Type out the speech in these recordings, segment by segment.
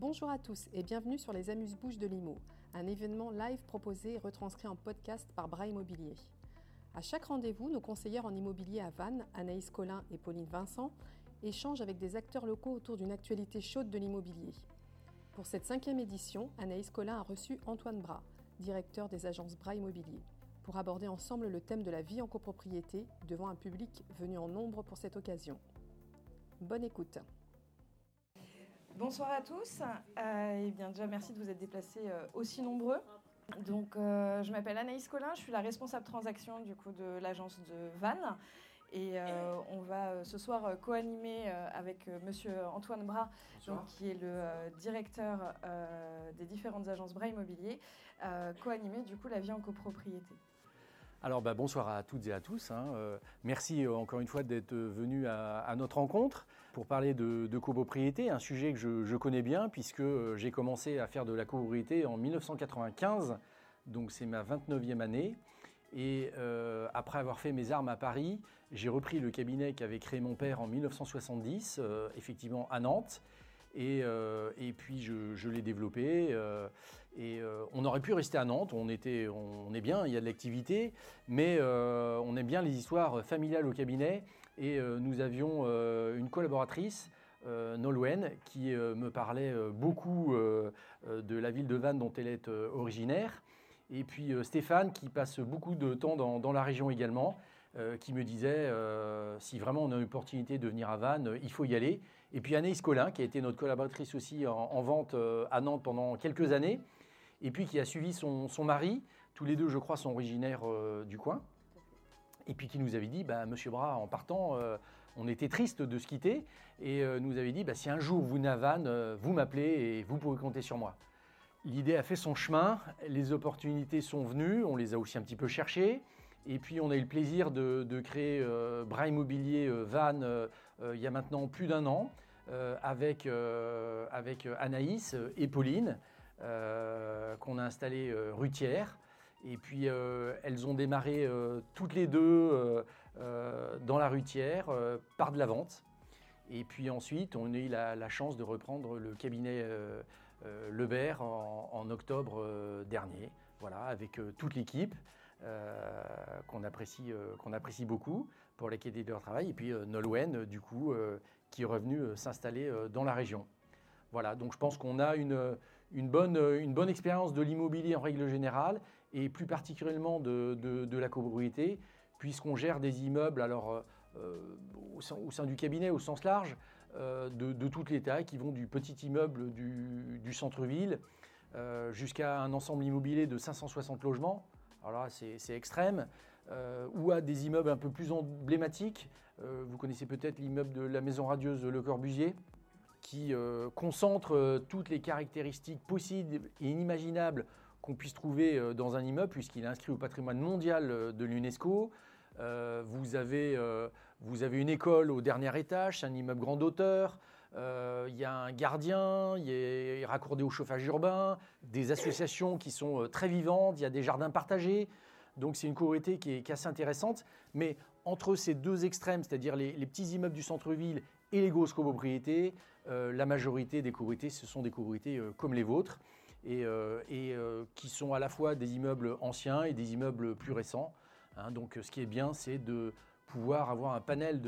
Bonjour à tous et bienvenue sur les Amuse-Bouches de Limo, un événement live proposé et retranscrit en podcast par Bras Immobilier. À chaque rendez-vous, nos conseillères en immobilier à Vannes, Anaïs Collin et Pauline Vincent, échangent avec des acteurs locaux autour d'une actualité chaude de l'immobilier. Pour cette cinquième édition, Anaïs Collin a reçu Antoine Bras, directeur des agences Bras Immobilier, pour aborder ensemble le thème de la vie en copropriété devant un public venu en nombre pour cette occasion. Bonne écoute. Bonsoir à tous. Euh, et bien déjà, merci de vous être déplacés euh, aussi nombreux. Donc, euh, je m'appelle Anaïs Collin, je suis la responsable transaction du coup de l'agence de Vannes. Et on va ce soir co-animer avec Monsieur Antoine Bras, qui est le directeur des différentes agences Bras Immobilier, co-animer du coup la vie en copropriété. Alors bah, bonsoir à toutes et à tous. Hein. Euh, merci euh, encore une fois d'être venus à, notre rencontre pour parler de, copropriété, un sujet que je, connais bien puisque euh, j'ai commencé à faire de la copropriété en 1995, donc c'est ma 29e année. Et après avoir fait mes armes à Paris, j'ai repris le cabinet qu'avait créé mon père en 1970, effectivement à Nantes. Euh, et, puis je, l'ai développé. Euh, et euh, on aurait pu rester à Nantes, on, on, est bien, il y a de l'activité, mais on aime bien les histoires familiales au cabinet. Et nous avions une collaboratrice. Nolwenn, qui me parlait beaucoup de la ville de Vannes dont elle est originaire. Et puis Stéphane, qui passe beaucoup de temps dans la région également. Euh, qui me disait euh, si vraiment on a l'opportunité de venir à Vannes, euh, il faut y aller. Et puis Anaïs Collin, qui a été notre collaboratrice aussi en, vente à Nantes pendant quelques années, et puis qui a suivi son, mari. Tous les deux, je crois, sont originaires du coin. Et puis qui nous avait dit, bah, Monsieur Bras, en partant, on était triste de se quitter, et nous avait dit, bah, si un jour vous à Vannes, vous m'appelez et vous pouvez compter sur moi. L'idée a fait son chemin, les opportunités sont venues, on les a aussi un petit peu cherchées. Et puis on a eu le plaisir de, créer euh, Bras Immobilier euh, euh, il y a maintenant plus d'un an avec, avec Anaïs et Pauline qu'on a installé rutière. Et puis elles ont démarré toutes les deux dans la rutière par de la vente. Et puis ensuite, on a eu la, chance de reprendre le cabinet Lebert en, octobre dernier, voilà, avec toute l'équipe. Euh, qu'on apprécie, euh, apprécie beaucoup pour la qualité de leur travail. Et puis euh, Nolwenn, du coup, qui est revenu s'installer dans la région. Voilà, donc je pense qu'on a une, bonne, une bonne expérience de l'immobilier en règle générale et plus particulièrement de, la copropriété, puisqu'on gère des immeubles alors, au, sein, au, sein, du cabinet au sens large, de, de, toutes les tailles, qui vont du petit immeuble du, centre-ville jusqu'à un ensemble immobilier de 560 logements alors là c'est extrême, euh, ou à des immeubles un peu plus emblématiques. Euh, vous connaissez peut-être l'immeuble de la maison radieuse Le Corbusier, qui euh, concentre toutes les caractéristiques possibles et inimaginables qu'on puisse trouver dans un immeuble, puisqu'il est inscrit au patrimoine mondial de l'UNESCO. vous, avez, vous avez une école au dernier étage, un immeuble grande hauteur. Euh, il y a un gardien, il est raccordé au chauffage urbain, des associations qui sont euh, très vivantes, il y a des jardins partagés. Donc c'est une copropriété qui est, assez intéressante. Mais entre ces deux extrêmes, c'est-à-dire les, petits immeubles du centre-ville et les grosses copropriétés, euh, la majorité des copropriétés, ce sont des copropriétés comme les vôtres, et, qui sont à la fois des immeubles anciens et des immeubles plus récents. Hein. donc ce qui est bien, c'est de pouvoir avoir un panel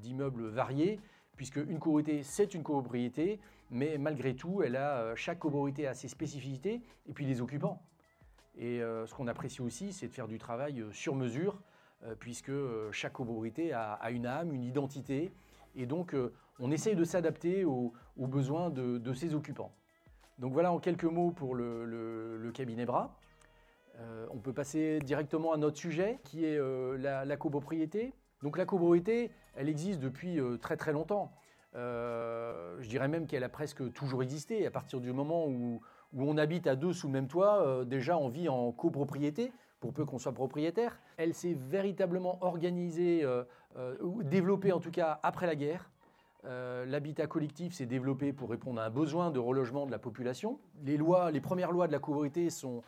d'immeubles variés puisque une copropriété, c'est une copropriété, mais malgré tout, elle a, euh, chaque copropriété a ses spécificités, et puis les occupants. Et euh, ce qu'on apprécie aussi, c'est de faire du travail euh, sur mesure, puisque chaque copropriété a, une âme, une identité, et donc on essaye de s'adapter aux, besoins de, ses occupants. Donc voilà en quelques mots pour le, cabinet Bras. on peut passer directement à notre sujet, qui est la copropriété. Donc la copropriété, elle existe depuis euh, très très longtemps. Euh, je dirais même qu'elle a presque toujours existé. À partir du moment où, on habite à deux sous le même toit, euh, déjà on vit en copropriété, pour peu qu'on soit propriétaire. Elle s'est véritablement organisée, développée en tout cas après la guerre. L'habitat collectif s'est développé pour répondre à un besoin de relogement de la population. Les lois, les premières lois de la copropriété sont,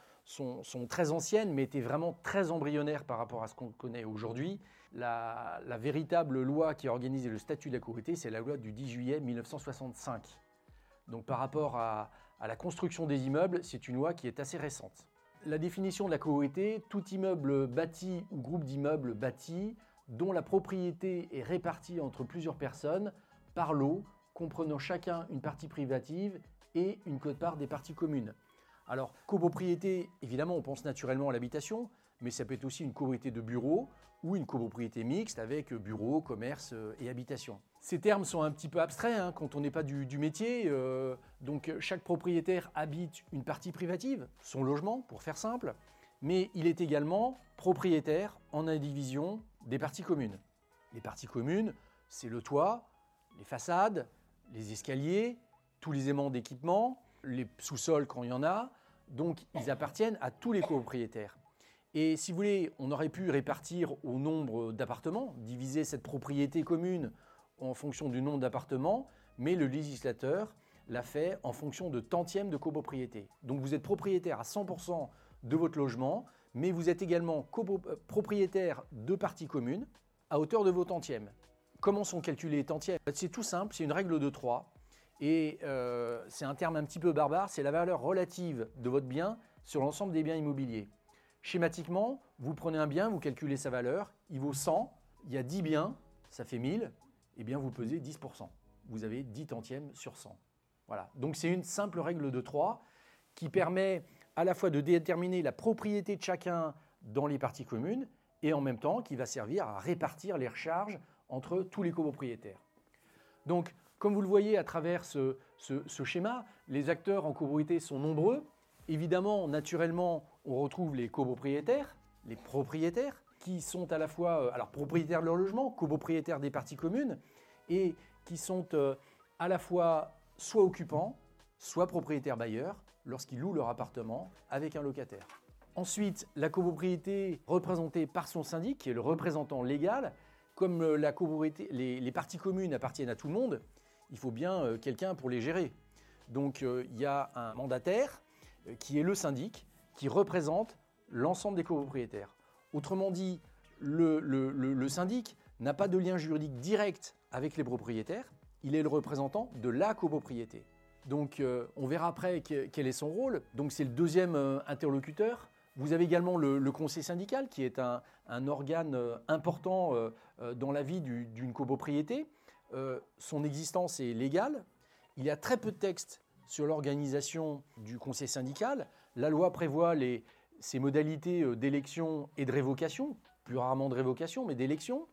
très anciennes, mais étaient vraiment très embryonnaires par rapport à ce qu'on connaît aujourd'hui. La, véritable loi qui a organisé le statut de la copropriété, c'est la loi du 10 juillet 1965. Donc par rapport à, la construction des immeubles, c'est une loi qui est assez récente. La définition de la copropriété, tout immeuble bâti ou groupe d'immeubles bâtis dont la propriété est répartie entre plusieurs personnes par lot, comprenant chacun une partie privative et une quote-part des parties communes. Alors, copropriété, évidemment, on pense naturellement à l'habitation, mais ça peut être aussi une copropriété de bureau ou une copropriété mixte avec bureau, commerce euh, et habitation. Ces termes sont un petit peu abstraits hein, quand on n'est pas du, métier. Euh, donc, chaque propriétaire habite une partie privative, son logement, pour faire simple, mais il est également propriétaire en indivision des parties communes. Les parties communes, c'est le toit, les façades, les escaliers, tous les aimants d'équipement, les sous-sols quand il y en a. Donc ils appartiennent à tous les copropriétaires. Et si vous voulez, on aurait pu répartir au nombre d'appartements, diviser cette propriété commune en fonction du nombre d'appartements, mais le législateur l'a fait en fonction de tantièmes de copropriété. Donc vous êtes propriétaire à 100% de votre logement, mais vous êtes également propriétaire de parties communes à hauteur de vos tantièmes. Comment sont calculés les tantièmes C'est tout simple, c'est une règle de 3. Et euh, c'est un terme un petit peu barbare, c'est la valeur relative de votre bien sur l'ensemble des biens immobiliers. Schématiquement, vous prenez un bien, vous calculez sa valeur, il vaut 100, il y a 10 biens, ça fait 1000, et eh bien vous pesez 10%. Vous avez 10 tantièmes sur 100. Voilà. Donc c'est une simple règle de 3 qui permet à la fois de déterminer la propriété de chacun dans les parties communes et en même temps qui va servir à répartir les recharges entre tous les copropriétaires. Donc comme vous le voyez à travers ce, schéma, les acteurs en copropriété sont nombreux. Évidemment, naturellement, on retrouve les copropriétaires, les propriétaires, qui sont à la fois euh, propriétaires de leur logement, copropriétaires des parties communes, et qui sont euh, à la fois soit occupants, soit propriétaires bailleurs, lorsqu'ils louent leur appartement avec un locataire. Ensuite, la copropriété représentée par son syndic, qui est le représentant légal, comme euh, copropriété, les parties communes appartiennent à tout le monde, il faut bien euh, quelqu'un pour les gérer. Donc euh, il y a un mandataire qui est le syndic, qui représente l'ensemble des copropriétaires. Autrement dit, le, syndic n'a pas de lien juridique direct avec les propriétaires, il est le représentant de la copropriété. Donc on verra après quel est son rôle. Donc c'est le deuxième interlocuteur. Vous avez également le, conseil syndical qui est un, organe important dans la vie d'une copropriété. Euh, son existence est légale. Il y a très peu de textes sur l'organisation du conseil syndical. La loi prévoit ses modalités euh, d'élection et de révocation, plus rarement de révocation, mais d'élection.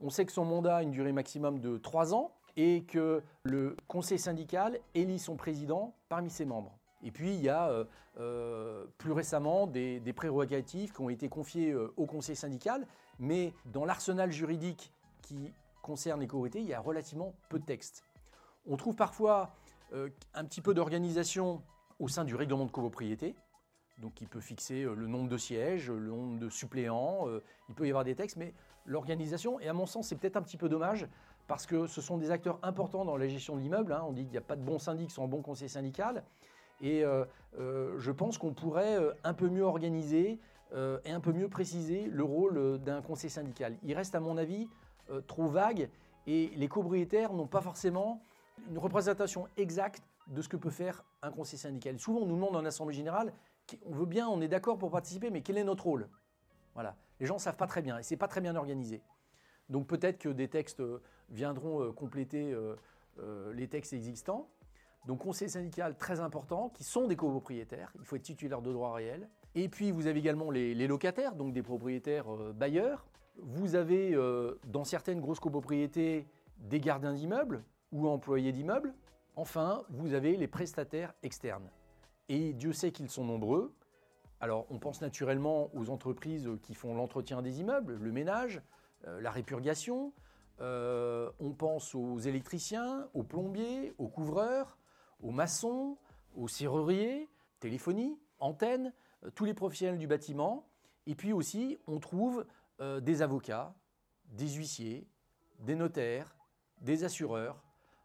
On sait que son mandat a une durée maximum de trois ans et que le conseil syndical élit son président parmi ses membres. Et puis, il y a euh, plus récemment des, prérogatives qui ont été confiées au conseil syndical, mais dans l'arsenal juridique qui concerne les copropriétés, il y a relativement peu de textes. On trouve parfois euh, un petit peu d'organisation au sein du règlement de copropriété, donc il peut fixer euh, le nombre de sièges, le nombre de suppléants, euh, il peut y avoir des textes, mais l'organisation, et à mon sens c'est peut-être un petit peu dommage, parce que ce sont des acteurs importants dans la gestion de l'immeuble, hein. on dit qu'il n'y a pas de bons syndics sans bon conseil syndical, et je pense qu'on pourrait un peu mieux organiser et un peu mieux préciser le rôle d'un conseil syndical. Il reste à mon avis euh, trop vague et les copropriétaires n'ont pas forcément une représentation exacte de ce que peut faire un conseil syndical. Souvent, on nous demande en assemblée générale, on veut bien, on est d'accord pour participer, mais quel est notre rôle? Voilà. Les gens ne savent pas très bien et c'est pas très bien organisé. Donc peut-être que des textes euh, viendront euh, compléter les textes existants. Donc conseil syndical très important, qui sont des copropriétaires. Il faut être titulaire de droit réel. Et puis vous avez également les, locataires, donc des propriétaires bailleurs. Vous avez euh, dans certaines grosses copropriétés des gardiens d'immeubles ou employés d'immeubles. Enfin, vous avez les prestataires externes. Et Dieu sait qu'ils sont nombreux. Alors, on pense naturellement aux entreprises qui font l'entretien des immeubles, le ménage, euh, la répurgation. Euh, on pense aux électriciens, aux plombiers, aux couvreurs, aux maçons, aux serruriers, téléphonie, antennes, tous les professionnels du bâtiment. Et puis aussi, on trouve euh, des avocats, des huissiers, des notaires, des assureurs.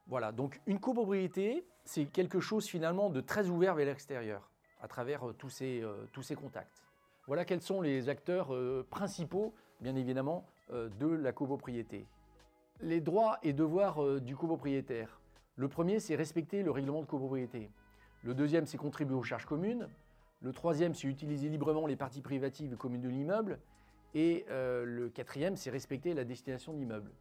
Voilà, donc une copropriété, c'est quelque chose finalement de très ouvert vers l'extérieur, à travers euh, tous, ces, euh, tous ces contacts. Voilà quels sont les acteurs principaux, bien évidemment, de la copropriété. Les droits et devoirs du copropriétaire. Le premier, c'est respecter le règlement de copropriété. Le deuxième, c'est contribuer aux charges communes. Le troisième, c'est utiliser librement les parties privatives et communes de l'immeuble. Et euh, le quatrième, c'est respecter la destination de l'immeuble.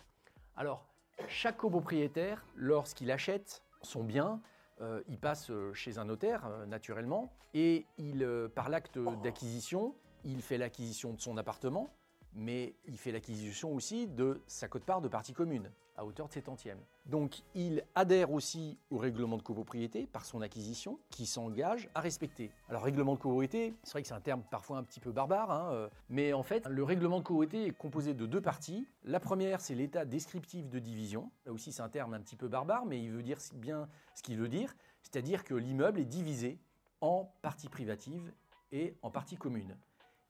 Alors, chaque copropriétaire, lorsqu'il achète son bien, euh, il passe euh, chez un notaire, naturellement, et il, par l'acte d'acquisition, il fait l'acquisition de son appartement, mais il fait l'acquisition aussi de sa cote-part de partie commune, à hauteur de 7 tantièmes. Donc il adhère aussi au règlement de copropriété par son acquisition, qui s'engage à respecter. Alors règlement de copropriété, c'est vrai que c'est un terme parfois un petit peu barbare, hein, euh, mais en fait le règlement de copropriété est composé de deux parties. La première, c'est l'état descriptif de division. Là aussi c'est un terme un petit peu barbare, mais il veut dire bien ce qu'il veut dire, c'est-à-dire que l'immeuble est divisé en parties privatives et en parties communes.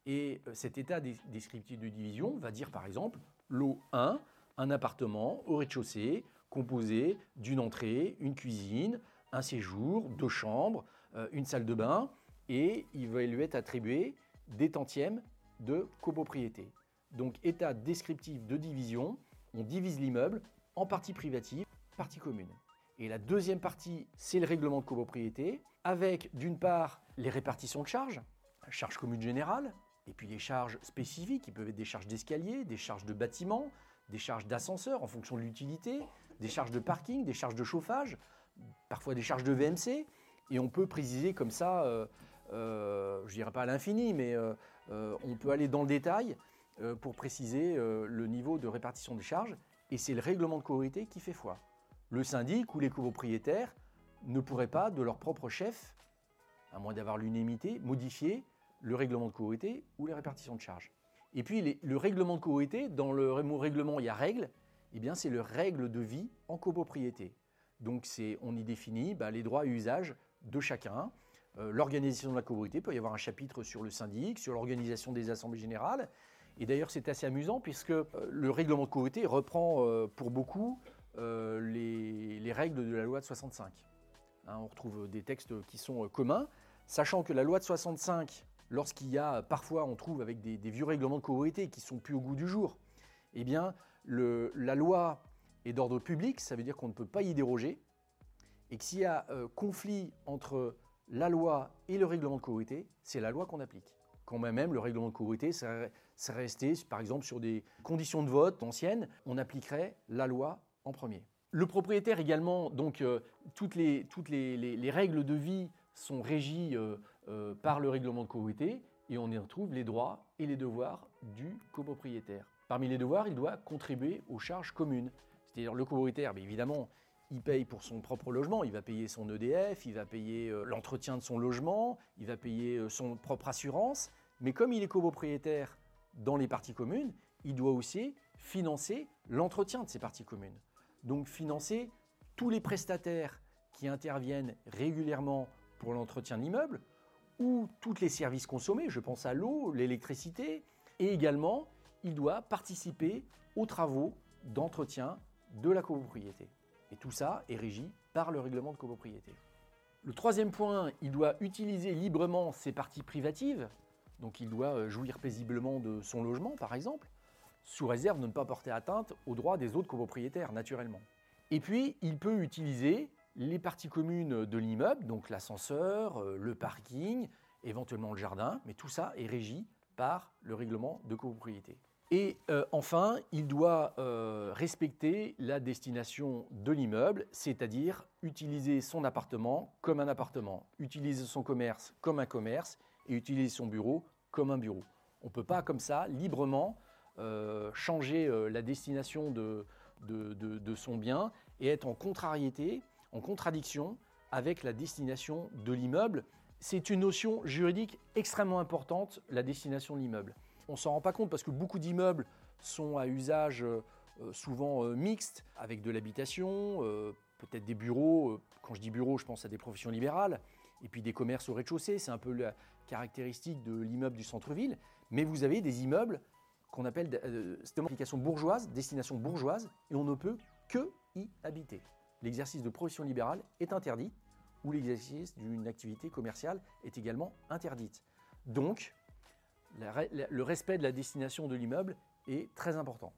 Et euh, cet état descriptif de division va dire par exemple lot 1, un appartement au rez-de-chaussée composé d'une entrée, une cuisine, un séjour, deux chambres, euh, une salle de bain, et il va lui être attribué des tantièmes de copropriété. Donc état descriptif de division, on divise l'immeuble en parties privatives, parties communes. Et la deuxième partie, c'est le règlement de copropriété, avec d'une part les répartitions de charges, charges communes générales, et puis les charges spécifiques, qui peuvent être des charges d'escalier, des charges de bâtiment, des charges d'ascenseur en fonction de l'utilité, des charges de parking, des charges de chauffage, parfois des charges de VMC. Et on peut préciser comme ça, euh, euh, je ne dirais pas à l'infini, mais euh, on peut aller dans le détail pour préciser le niveau de répartition des charges. Et c'est le règlement de copropriété qui fait foi. Le syndic ou les copropriétaires ne pourraient pas, de leur propre chef, à moins d'avoir l'unanimité, modifier le règlement de copropriété ou les répartitions de charges. Et puis le règlement de copropriété, dans le mot règlement, il y a règle, eh bien c'est le règle de vie en copropriété. Donc on y définit bah, les droits et usages de chacun. Euh, l'organisation de la copropriété, peut y avoir un chapitre sur le syndic, sur l'organisation des assemblées générales. Et d'ailleurs, c'est assez amusant puisque euh, le règlement de copropriété reprend euh, pour beaucoup les, les, règles de la loi de 65. Hein, on retrouve des textes qui sont communs, sachant que la loi de 65 lorsqu'il y a, parfois on trouve avec des, vieux règlements de copropriété qui sont plus au goût du jour, eh bien la loi est d'ordre public, ça veut dire qu'on ne peut pas y déroger, et que s'il y a euh, conflit entre la loi et le règlement de copropriété, c'est la loi qu'on applique. Quand même, le règlement de copropriété serait resté, par exemple, sur des conditions de vote anciennes, on appliquerait la loi en premier. Le propriétaire également, donc euh, toutes, les, toutes les, règles de vie sont régies euh, euh, par le règlement de copropriété et on y retrouve les droits et les devoirs du copropriétaire. Parmi les devoirs, il doit contribuer aux charges communes. C'est-à-dire le copropriétaire, évidemment, il paye pour son propre logement, il va payer son EDF, il va payer euh, l'entretien de son logement, il va payer euh, son propre assurance, mais comme il est copropriétaire dans les parties communes, il doit aussi financer l'entretien de ces parties communes. Donc financer tous les prestataires qui interviennent régulièrement pour l'entretien de l'immeuble, ou tous les services consommés, je pense à l'eau, l'électricité, et également il doit participer aux travaux d'entretien de la copropriété. Et tout ça est régi par le règlement de copropriété. Le troisième point, il doit utiliser librement ses parties privatives, donc il doit euh, jouir paisiblement de son logement par exemple, sous réserve de ne pas porter atteinte aux droits des autres copropriétaires naturellement. Et puis, il peut utiliser les parties communes de l'immeuble, donc l'ascenseur, euh, le parking, éventuellement le jardin, mais tout ça est régi par le règlement de copropriété. Et euh, enfin, il doit euh, respecter la destination de l'immeuble, c'est-à-dire utiliser son appartement comme un appartement, utiliser son commerce comme un commerce et utiliser son bureau comme un bureau. On ne peut pas comme ça librement changer la destination de, de, son bien et être en contrariété en contradiction avec la destination de l'immeuble. C'est une notion juridique extrêmement importante, la destination de l'immeuble. On ne s'en rend pas compte parce que beaucoup d'immeubles sont à usage euh, souvent euh, mixte, avec de l'habitation, euh, peut-être des bureaux. Quand je dis bureaux, je pense à des professions libérales, et puis des commerces au rez-de-chaussée. C'est un peu la caractéristique de l'immeuble du centre-ville. Mais vous avez des immeubles qu'on appelle euh, application bourgeoise, destination bourgeoise, et on ne peut que y habiter l'exercice de profession libérale est interdit ou l'exercice d'une activité commerciale est également interdite. Donc, le respect de la destination de l'immeuble est très important.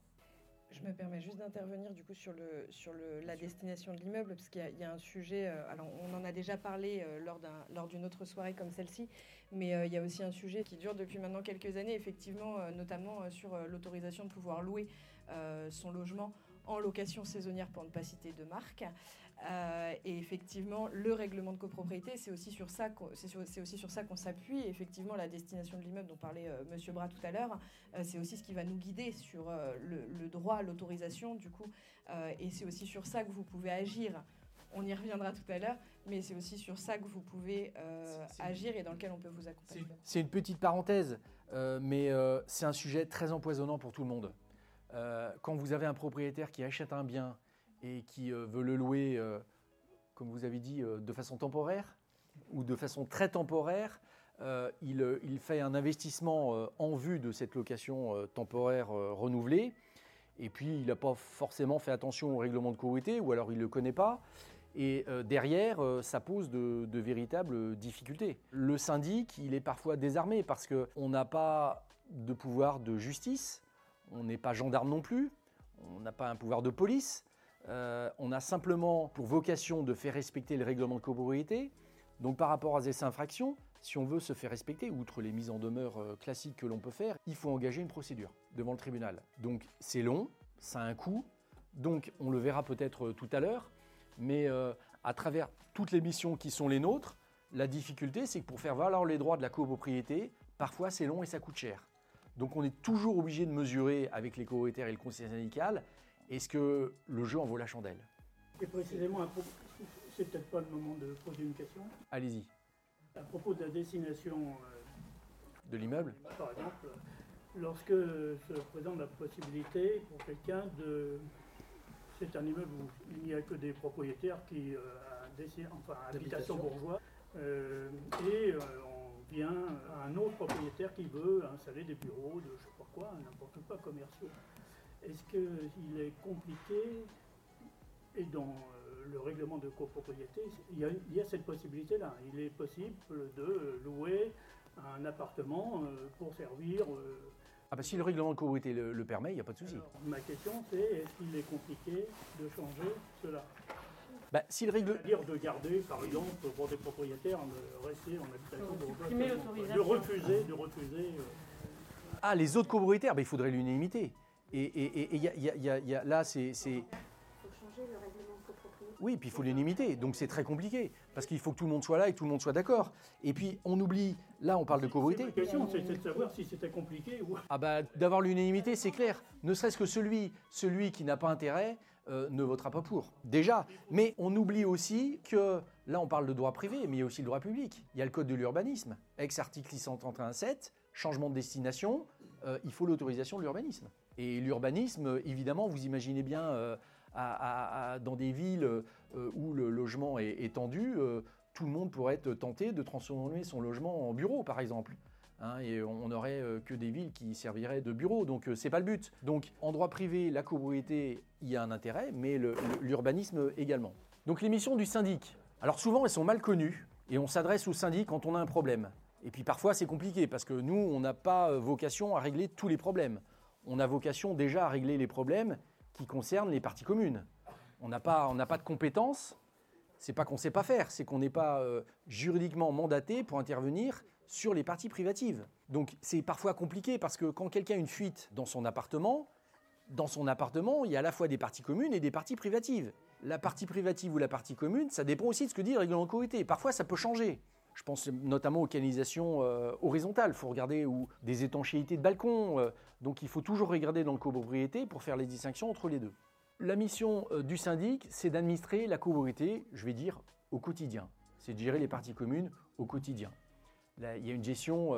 Je me permets juste d'intervenir du coup sur, le, sur le, la destination de l'immeuble, parce qu'il y, a un sujet, euh, alors on en a déjà parlé euh, lors d'une autre soirée comme celle-ci, mais euh, il y a aussi un sujet qui dure depuis maintenant quelques années, effectivement, notamment sur l'autorisation de pouvoir louer son logement en location saisonnière pour ne pas citer de marque. Euh, et effectivement, le règlement de copropriété, c'est aussi sur ça qu'on, c'est, aussi sur ça qu'on s'appuie. effectivement, la destination de l'immeuble dont parlait euh, Monsieur Bras tout à l'heure, euh, c'est aussi ce qui va nous guider sur le, droit à l'autorisation, du coup. et c'est aussi sur ça que vous pouvez agir. On y reviendra tout à l'heure, mais c'est aussi sur ça que vous pouvez agir et dans lequel on peut vous accompagner. C'est une petite parenthèse, mais c'est un sujet très empoisonnant pour tout le monde. Quand vous avez un propriétaire qui achète un bien et qui euh, veut le louer, euh, comme vous avez dit, euh, de façon temporaire ou de façon très temporaire, il, il, fait un investissement en vue de cette location temporaire renouvelée. Et puis, il n'a pas forcément fait attention au règlement de courité, ou alors il ne le connaît pas. Et derrière, ça pose de, de, véritables difficultés. Le syndic, il est parfois désarmé parce qu'on n'a pas de pouvoir de justice, on n'est pas gendarme non plus, on n'a pas un pouvoir de police. Euh, on a simplement pour vocation de faire respecter le règlement de copropriété. Donc par rapport à ces infractions, si on veut se faire respecter, outre les mises en demeure euh, classiques que l'on peut faire, il faut engager une procédure devant le tribunal. Donc c'est long, ça a un coût, donc on le verra peut-être euh, tout à l'heure, mais à travers toutes les missions qui sont les nôtres, la difficulté c'est que pour faire valoir les droits de la copropriété, parfois c'est long et ça coûte cher. Donc on est toujours obligé de mesurer avec les copropriétaires et le conseil syndical est-ce que le jeu en vaut la chandelle? Et précisément, c'est peut-être pas le moment de poser une question. Allez-y. À propos de la destination euh, de l'immeuble? Par exemple, lorsque se présente la possibilité pour quelqu'un de. C'est un immeuble où il n'y a que des propriétaires qui. Euh, enfin, habitation bourgeois. Euh, et on vient à un autre propriétaire qui veut installer des bureaux de je sais pas quoi, n'importe quoi commerciaux. Est-ce qu'il est compliqué? Et dans euh, le règlement de copropriété, il y a, cette possibilité-là. Il est possible de louer un appartement euh, pour servir. Euh, ah bah si le règlement de copropriété le, permet, il n'y a pas de souci. Ma question c'est est-ce qu'il est compliqué de changer cela? Bah, si le règle... C'est-à-dire de garder, par exemple, pour des propriétaires, de rester en habitation. De refuser, de refuser. Ah, les autres copropriétaires, bah, il faudrait l'unanimité. Et, y a, là, c'est. Il faut changer le de. Oui, puis il faut l'unanimité. Donc c'est très compliqué. Parce qu'il faut que tout le monde soit là et que tout le monde soit d'accord. Et puis on oublie, là on parle de copropriété. La question, c'est de savoir si c'était compliqué ou. Ah bah d'avoir l'unanimité, c'est clair. Ne serait-ce que celui, celui qui n'a pas intérêt euh, ne votera pas pour. Déjà. Mais on oublie aussi que là on parle de droit privé, mais il y a aussi le droit public. Il y a le code de l'urbanisme. Ex-article 631.7, changement de destination, euh, il faut l'autorisation de l'urbanisme. Et l'urbanisme, évidemment, vous imaginez bien euh, dans des villes euh, où le logement est, tendu, euh, tout le monde pourrait être tenté de transformer son logement en bureau, par exemple. Hein, et on n'aurait que des villes qui serviraient de bureau, donc c'est pas le but. Donc en droit privé, la copropriété, y a un intérêt, mais l'urbanisme également. Donc les missions du syndic, alors souvent elles sont mal connues, et on s'adresse au syndic quand on a un problème. Et puis parfois c'est compliqué, parce que nous, on n'a pas vocation à régler tous les problèmes on a vocation déjà à régler les problèmes qui concernent les parties communes. On n'a pas, pas de compétences, c'est pas qu'on ne sait pas faire, c'est qu'on n'est pas euh, juridiquement mandaté pour intervenir sur les parties privatives. Donc c'est parfois compliqué parce que quand quelqu'un a une fuite dans son appartement, dans son appartement, il y a à la fois des parties communes et des parties privatives. La partie privative ou la partie commune, ça dépend aussi de ce que dit le règlement de. Parfois, ça peut changer. Je pense notamment aux canalisations euh, horizontales. Il faut regarder où des étanchéités de balcons. Euh, donc il faut toujours regarder dans le copropriété pour faire les distinctions entre les deux. La mission euh, du syndic, c'est d'administrer la copropriété, je vais dire, au quotidien. C'est de gérer les parties communes au quotidien. il y a une gestion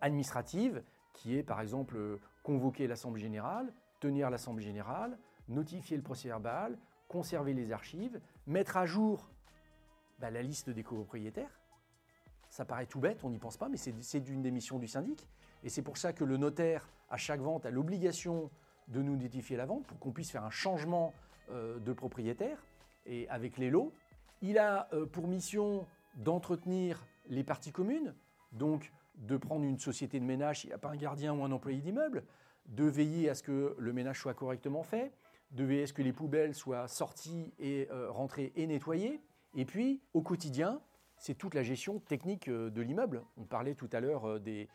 administrative qui est par exemple convoquer l'Assemblée générale, tenir l'Assemblée générale, notifier le procès verbal, conserver les archives, mettre à jour bah, la liste des copropriétaires, ça paraît tout bête, on n'y pense pas, mais c'est d'une des missions du syndic. Et c'est pour ça que le notaire, à chaque vente, a l'obligation de nous notifier la vente pour qu'on puisse faire un changement euh, de propriétaire et avec les lots. Il a euh, pour mission d'entretenir les parties communes, donc de prendre une société de ménage s'il n'y a pas un gardien ou un employé d'immeuble, de veiller à ce que le ménage soit correctement fait, de veiller à ce que les poubelles soient sorties et euh, rentrées et nettoyées. Et puis, au quotidien, c'est toute la gestion technique euh, de l'immeuble. On parlait tout à l'heure euh, des,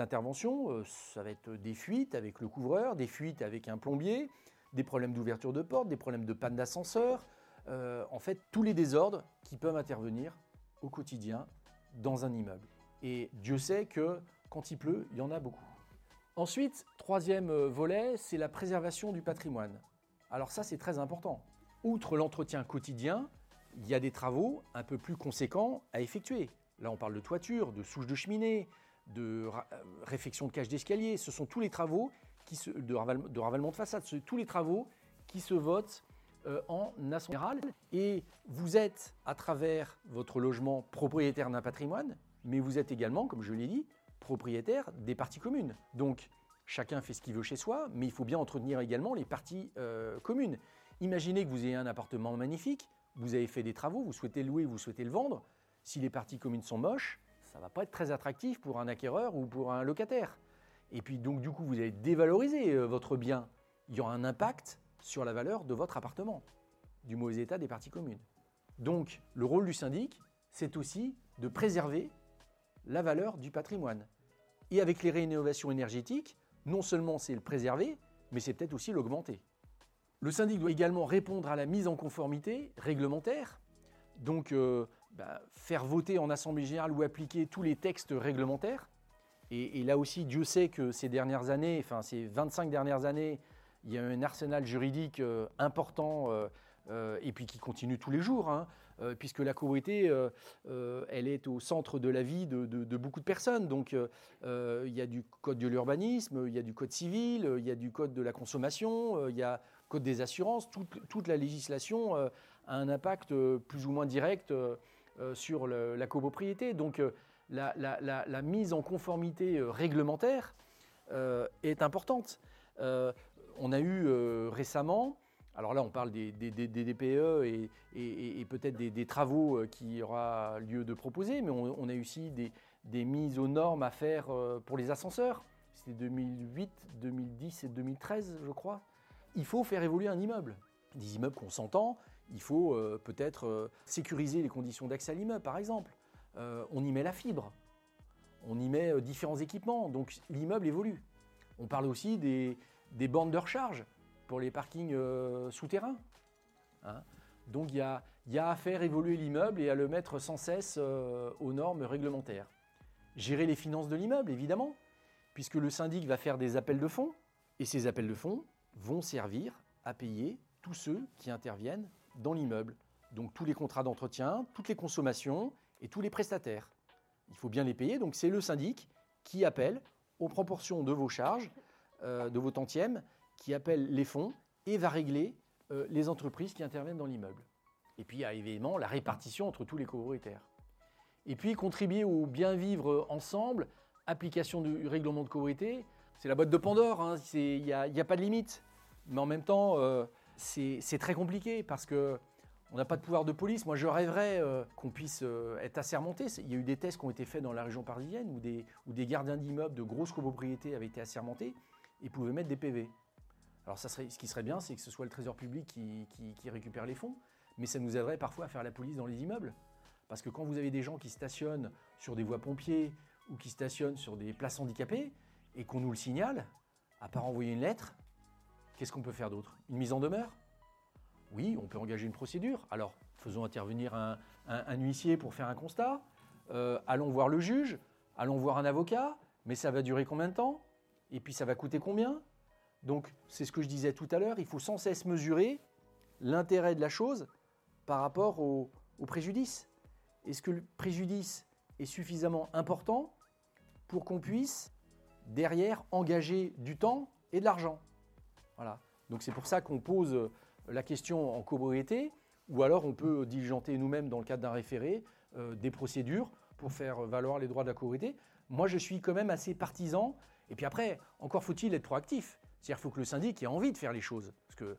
interventions, ça va être des fuites avec le couvreur, des fuites avec un plombier, des problèmes d'ouverture de porte, des problèmes de panne d'ascenseur, en fait tous les désordres qui peuvent intervenir au quotidien dans un immeuble. Et Dieu sait que quand il pleut, il y en a beaucoup. Ensuite, troisième euh, volet, c'est la préservation du patrimoine. Alors ça, c'est très important. Outre l'entretien quotidien, il y a des travaux un peu plus conséquents à effectuer. Là, on parle de toiture, de souche de cheminée, de euh, réfection de cage d'escalier. Ce sont tous les travaux qui se, de, ravalement de façade, tous les travaux qui se votent euh, en nation générale. Et vous êtes, à travers votre logement, propriétaire d'un patrimoine, mais vous êtes également, comme je l'ai dit, propriétaire des parties communes. Donc, chacun fait ce qu'il veut chez soi, mais il faut bien entretenir également les parties euh, communes. Imaginez que vous ayez un appartement magnifique, vous avez fait des travaux, vous souhaitez louer, vous souhaitez le vendre. Si les parties communes sont moches, ça ne va pas être très attractif pour un acquéreur ou pour un locataire. Et puis donc du coup, vous allez dévaloriser euh, votre bien. Il y aura un impact sur la valeur de votre appartement, du mauvais état des parties communes. Donc le rôle du syndic, c'est aussi de préserver la valeur du patrimoine. Et avec les rénovations énergétiques, non seulement c'est le préserver, mais c'est peut-être aussi l'augmenter. Le syndic doit également répondre à la mise en conformité réglementaire, donc euh, bah, faire voter en Assemblée générale ou appliquer tous les textes réglementaires. Et, là aussi, Dieu sait que ces dernières années, enfin ces 25 dernières années, il y a un arsenal juridique euh, important euh, et puis qui continue tous les jours. Hein. Puisque la copropriété, euh, elle est au centre de la vie de, beaucoup de personnes. Donc, il y a du code de l'urbanisme, il y a du code civil, il y a du code de la consommation, il y a code des assurances. Toute, la législation a un impact plus ou moins direct sur la copropriété. Donc, la, mise en conformité réglementaire est importante. on a eu récemment alors là, on parle des, DPE et, peut-être des, travaux euh, qui aura lieu de proposer, mais on, a aussi des, mises aux normes à faire euh, pour les ascenseurs. C'était 2008, 2010 et 2013, je crois. Il faut faire évoluer un immeuble. Des immeubles qu'on s'entend, il faut euh, peut-être sécuriser les conditions d'accès à l'immeuble, par exemple. on y met la fibre, on y met différents équipements, donc l'immeuble évolue. On parle aussi des, bornes de recharge pour les parkings euh, souterrains. Hein. Donc il y a, à faire évoluer l'immeuble et à le mettre sans cesse euh, aux normes réglementaires. Gérer les finances de l'immeuble, évidemment, puisque le syndic va faire des appels de fonds, et ces appels de fonds vont servir à payer tous ceux qui interviennent dans l'immeuble. Donc tous les contrats d'entretien, toutes les consommations et tous les prestataires. Il faut bien les payer, donc c'est le syndic qui appelle aux proportions de vos charges, euh, de vos tantièmes, qui appelle les fonds et va régler euh, les entreprises qui interviennent dans l'immeuble. Et puis il y a évidemment la répartition entre tous les copropriétaires. Et puis contribuer au bien vivre ensemble, application du règlement de copropriété, c'est la boîte de Pandore, hein, il n'y a, pas de limite. Mais en même temps, euh, c'est très compliqué parce que on n'a pas de pouvoir de police. Moi, je rêverais euh, qu'on puisse être assermenté. Il y a eu des tests qui ont été faits dans la région parisienne où des, gardiens d'immeubles de grosses copropriétés avaient été assermentés et pouvaient mettre des PV. Alors ce qui serait bien, c'est que ce soit le Trésor public qui, récupère les fonds, mais ça nous aiderait parfois à faire la police dans les immeubles. Parce que quand vous avez des gens qui stationnent sur des voies pompiers ou qui stationnent sur des places handicapées et qu'on nous le signale, à part envoyer une lettre, qu'est-ce qu'on peut faire d'autre? Une mise en demeure? Oui, on peut engager une procédure. Alors faisons intervenir un, huissier pour faire un constat. Euh, allons voir le juge, allons voir un avocat, mais ça va durer combien de temps? Et puis ça va coûter combien? Donc c'est ce que je disais tout à l'heure, il faut sans cesse mesurer l'intérêt de la chose par rapport au, préjudice. Est-ce que le préjudice est suffisamment important pour qu'on puisse derrière engager du temps et de l'argent Voilà. Donc c'est pour ça qu'on pose la question en copropriété, ou alors on peut diligenter nous-mêmes dans le cadre d'un référé euh, des procédures pour faire valoir les droits de la copropriété. Moi je suis quand même assez partisan, et puis après, encore faut-il être proactif. C'est-à-dire qu'il faut que le syndic ait envie de faire les choses. Parce que,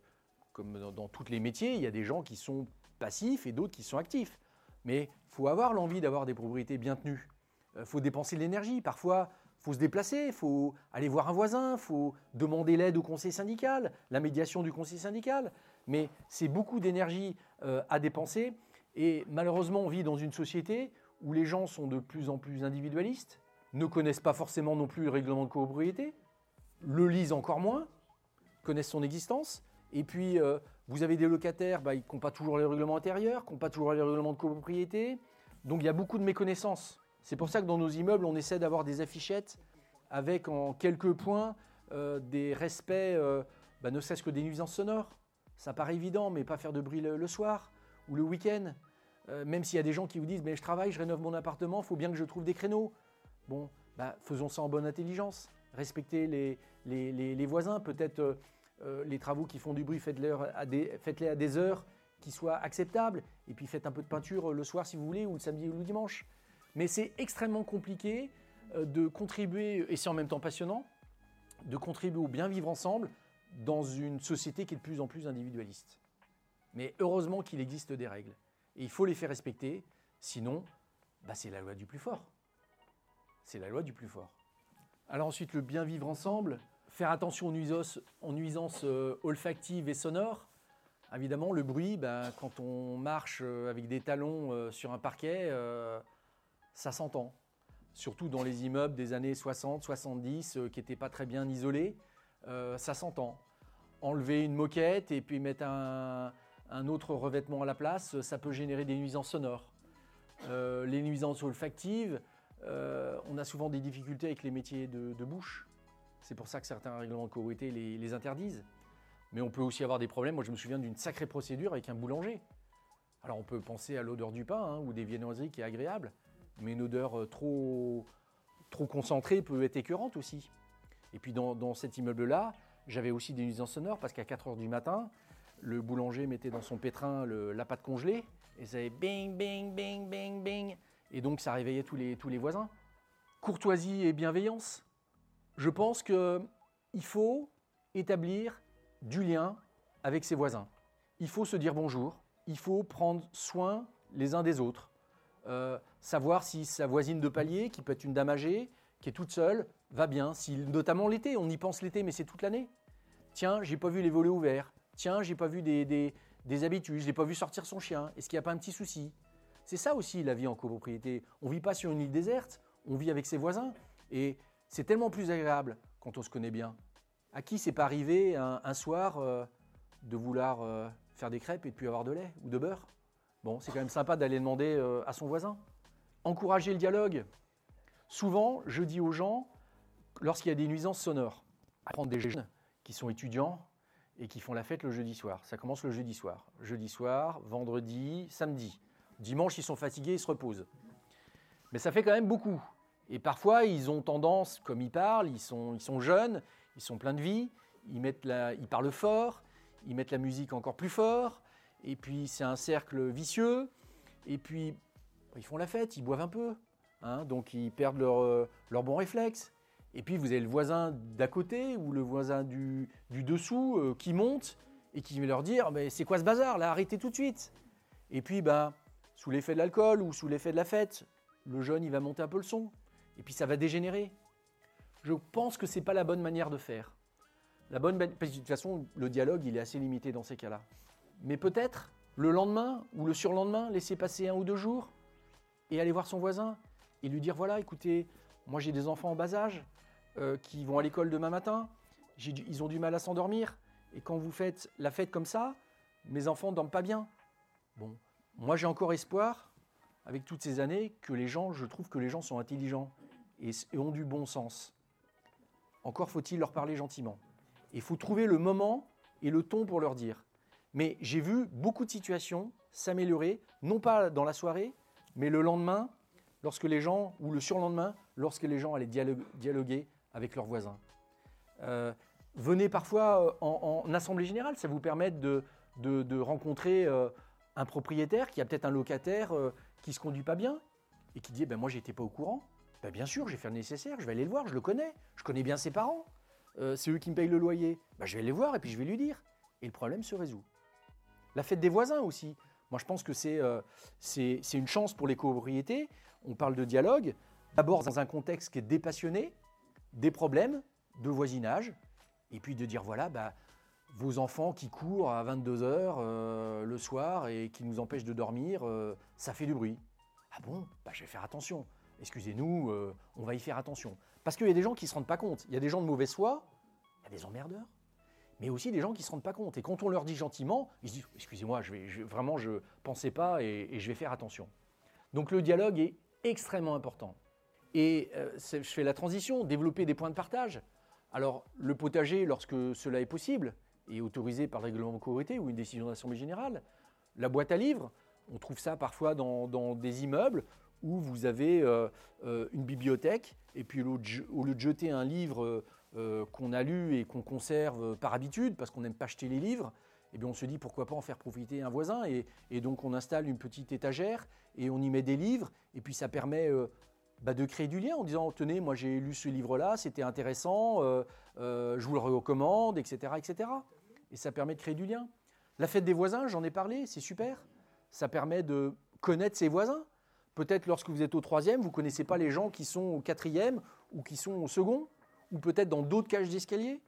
comme dans, tous les métiers, il y a des gens qui sont passifs et d'autres qui sont actifs. Mais il faut avoir l'envie d'avoir des propriétés bien tenues. Il euh, faut dépenser de l'énergie. Parfois, faut se déplacer, il faut aller voir un voisin, il faut demander l'aide au conseil syndical, la médiation du conseil syndical. Mais c'est beaucoup d'énergie euh, à dépenser. Et malheureusement, on vit dans une société où les gens sont de plus en plus individualistes, ne connaissent pas forcément non plus le règlement de copropriété, le lisent encore moins, connaissent son existence. Et puis, euh, vous avez des locataires bah, qui n'ont pas toujours les règlements intérieurs, qui n'ont pas toujours les règlements de copropriété. Donc, il y a beaucoup de méconnaissances. C'est pour ça que dans nos immeubles, on essaie d'avoir des affichettes avec en quelques points euh, des respects, euh, bah, ne serait-ce que des nuisances sonores. Ça paraît évident, mais pas faire de bruit le, soir ou le week-end. Euh, même s'il y a des gens qui vous disent, mais je travaille, je rénove mon appartement, il faut bien que je trouve des créneaux. Bon, bah, faisons ça en bonne intelligence. Respectez les, voisins. Peut-être les travaux qui font du bruit, faites-les à, faites à des heures qui soient acceptables. Et puis faites un peu de peinture le soir si vous voulez, ou le samedi ou le dimanche. Mais c'est extrêmement compliqué euh, de contribuer, et c'est en même temps passionnant, de contribuer au bien vivre ensemble dans une société qui est de plus en plus individualiste. Mais heureusement qu'il existe des règles. Et il faut les faire respecter, sinon, bah, c'est la loi du plus fort. C'est la loi du plus fort. Alors ensuite, le bien vivre ensemble, faire attention aux nuisances, euh, olfactives et sonores. Évidemment, le bruit, bah, quand on marche euh, avec des talons sur un parquet, ça s'entend. Surtout dans les immeubles des années 60, 70 euh, qui n'étaient pas très bien isolés, euh, ça s'entend. Enlever une moquette et puis mettre un, autre revêtement à la place, ça peut générer des nuisances sonores. Euh, les nuisances olfactives, on a souvent des difficultés avec les métiers de, bouche. C'est pour ça que certains règlements de copropriété les, interdisent. Mais on peut aussi avoir des problèmes. Moi, je me souviens d'une sacrée procédure avec un boulanger. Alors, on peut penser à l'odeur du pain hein, ou des viennoiseries qui est agréable mais une odeur euh, trop, concentrée peut être écœurante aussi. Et puis dans, cet immeuble-là, j'avais aussi des nuisances sonores parce qu'à 4 heures du matin, le boulanger mettait dans son pétrin la pâte congelée et ça faisait bing, bing, bing, bing, bing. Et donc ça réveillait tous les, tous les voisins. Courtoisie et bienveillance. Je pense qu'il faut établir du lien avec ses voisins. Il faut se dire bonjour. Il faut prendre soin les uns des autres. Euh, savoir si sa voisine de palier, qui peut être une dame âgée, qui est toute seule, va bien, si, notamment l'été, on y pense l'été, mais c'est toute l'année. Tiens, j'ai pas vu les volets ouverts. Tiens, j'ai pas vu des, des, des habitudes, je n'ai pas vu sortir son chien. Est-ce qu'il n'y a pas un petit souci? C'est ça aussi la vie en copropriété. On vit pas sur une île déserte, on vit avec ses voisins. Et c'est tellement plus agréable quand on se connaît bien. À qui c'est pas arrivé un, soir euh, de vouloir euh, faire des crêpes et de plus avoir de lait ou de beurre? Bon, c'est quand même sympa d'aller demander euh, à son voisin. Encourager le dialogue. Souvent, je dis aux gens, lorsqu'il y a des nuisances sonores, à prendre des jeunes qui sont étudiants et qui font la fête le jeudi soir. Ça commence le jeudi soir. Jeudi soir, vendredi, samedi. Dimanche, ils sont fatigués, ils se reposent. Mais ça fait quand même beaucoup. Et parfois, ils ont tendance, comme ils parlent, ils sont, jeunes, ils sont pleins de vie, ils parlent fort, ils mettent la musique encore plus fort, et puis c'est un cercle vicieux, et puis ils font la fête, ils boivent un peu, hein, donc ils perdent leur, euh, leur bon réflexe. Et puis vous avez le voisin d'à côté ou le voisin du, dessous euh, qui monte et qui va leur dire mais c'est quoi ce bazar là? Arrêtez tout de suite. Et puis ben sous l'effet de l'alcool ou sous l'effet de la fête, le jeune il va monter un peu le son et puis ça va dégénérer. Je pense que c'est pas la bonne manière de faire. La bonne de toute façon le dialogue il est assez limité dans ces cas-là. Mais peut-être le lendemain ou le surlendemain, laisser passer un ou deux jours et aller voir son voisin et lui dire voilà, écoutez, moi j'ai des enfants en bas âge euh, qui vont à l'école demain matin, ils ont du mal à s'endormir et quand vous faites la fête comme ça, mes enfants dorment pas bien. Bon, moi j'ai encore espoir, avec toutes ces années, que les gens, je trouve que les gens sont intelligents et, et ont du bon sens. Encore faut-il leur parler gentiment. Il faut trouver le moment et le ton pour leur dire. Mais j'ai vu beaucoup de situations s'améliorer, non pas dans la soirée, mais le lendemain, lorsque les gens, ou le surlendemain, lorsque les gens allaient dialoguer avec leurs voisins. Euh, venez parfois euh, en, assemblée générale, ça vous permet de, rencontrer euh, un propriétaire qui a peut-être un locataire qui ne se conduit pas bien et qui dit ben Moi, j'étais pas au courant. Ben, bien sûr, j'ai fait le nécessaire, je vais aller le voir, je le connais, je connais bien ses parents. c'est eux qui me payent le loyer. Ben, je vais les voir et puis je vais lui dire. Et le problème se résout. La fête des voisins aussi. Moi, je pense que euh, c'est une chance pour les copropriétés. On parle de dialogue, d'abord dans un contexte qui est dépassionné, des problèmes de voisinage, et puis de dire voilà, bah, vos enfants qui courent à 22h euh, le soir et qui nous empêchent de dormir, euh, ça fait du bruit. Ah bon? Bah, Je vais faire attention. Excusez-nous, on va y faire attention. Parce qu'il y a des gens qui ne se rendent pas compte. Il y a des gens de mauvaise foi, il y a des emmerdeurs, mais aussi des gens qui ne se rendent pas compte. Et quand on leur dit gentiment, ils se disent Excusez-moi, je vais, vraiment, je ne pensais pas et, et, je vais faire attention. Donc le dialogue est extrêmement important. Et je fais la transition, développer des points de partage. Alors, le potager, lorsque cela est possible, est autorisé par le règlement de courité ou une décision d'assemblée générale. La boîte à livres, on trouve ça parfois dans, des immeubles où vous avez euh, euh, une bibliothèque et puis au lieu de jeter un livre euh, qu'on a lu et qu'on conserve par habitude parce qu'on n'aime pas acheter les livres, eh bien on se dit pourquoi pas en faire profiter un voisin et, donc on installe une petite étagère et on y met des livres et puis ça permet bah, de créer du lien en disant tenez, moi j'ai lu ce livre-là, c'était intéressant, euh, euh, je vous le recommande, etc., etc. Et ça permet de créer du lien. La fête des voisins, j'en ai parlé, c'est super. Ça permet de connaître ses voisins. Peut-être lorsque vous êtes au troisième, vous ne connaissez pas les gens qui sont au quatrième ou qui sont au second, ou peut-être dans d'autres cages d'escalier.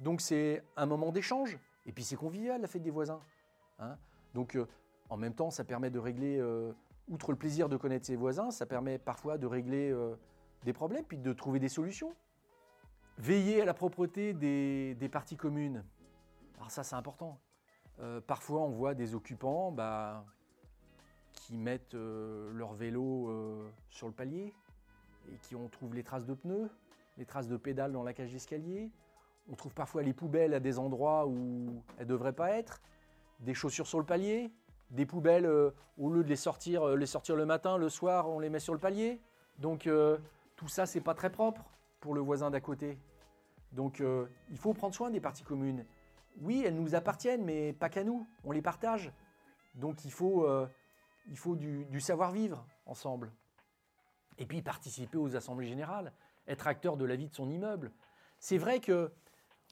Donc c'est un moment d'échange. Et puis c'est convivial la fête des voisins. Hein. Donc euh, en même temps, ça permet de régler outre le plaisir de connaître ses voisins, ça permet parfois de régler euh, des problèmes, puis de trouver des solutions. Veiller à la propreté des, parties communes. Alors ça, c'est important. Euh, parfois, on voit des occupants bah, qui mettent euh, leur vélo sur le palier et qui on trouve les traces de pneus, les traces de pédales dans la cage d'escalier. On trouve parfois les poubelles à des endroits où elles ne devraient pas être, des chaussures sur le palier, des poubelles, euh, au lieu de les sortir, euh, les sortir le matin, le soir, on les met sur le palier. Donc euh, tout ça, c'est pas très propre pour le voisin d'à côté. Donc il faut prendre soin des parties communes. Oui, elles nous appartiennent, mais pas qu'à nous, on les partage. Donc il faut, il faut du, du savoir-vivre ensemble. Et puis participer aux assemblées générales, être acteur de la vie de son immeuble. C'est vrai que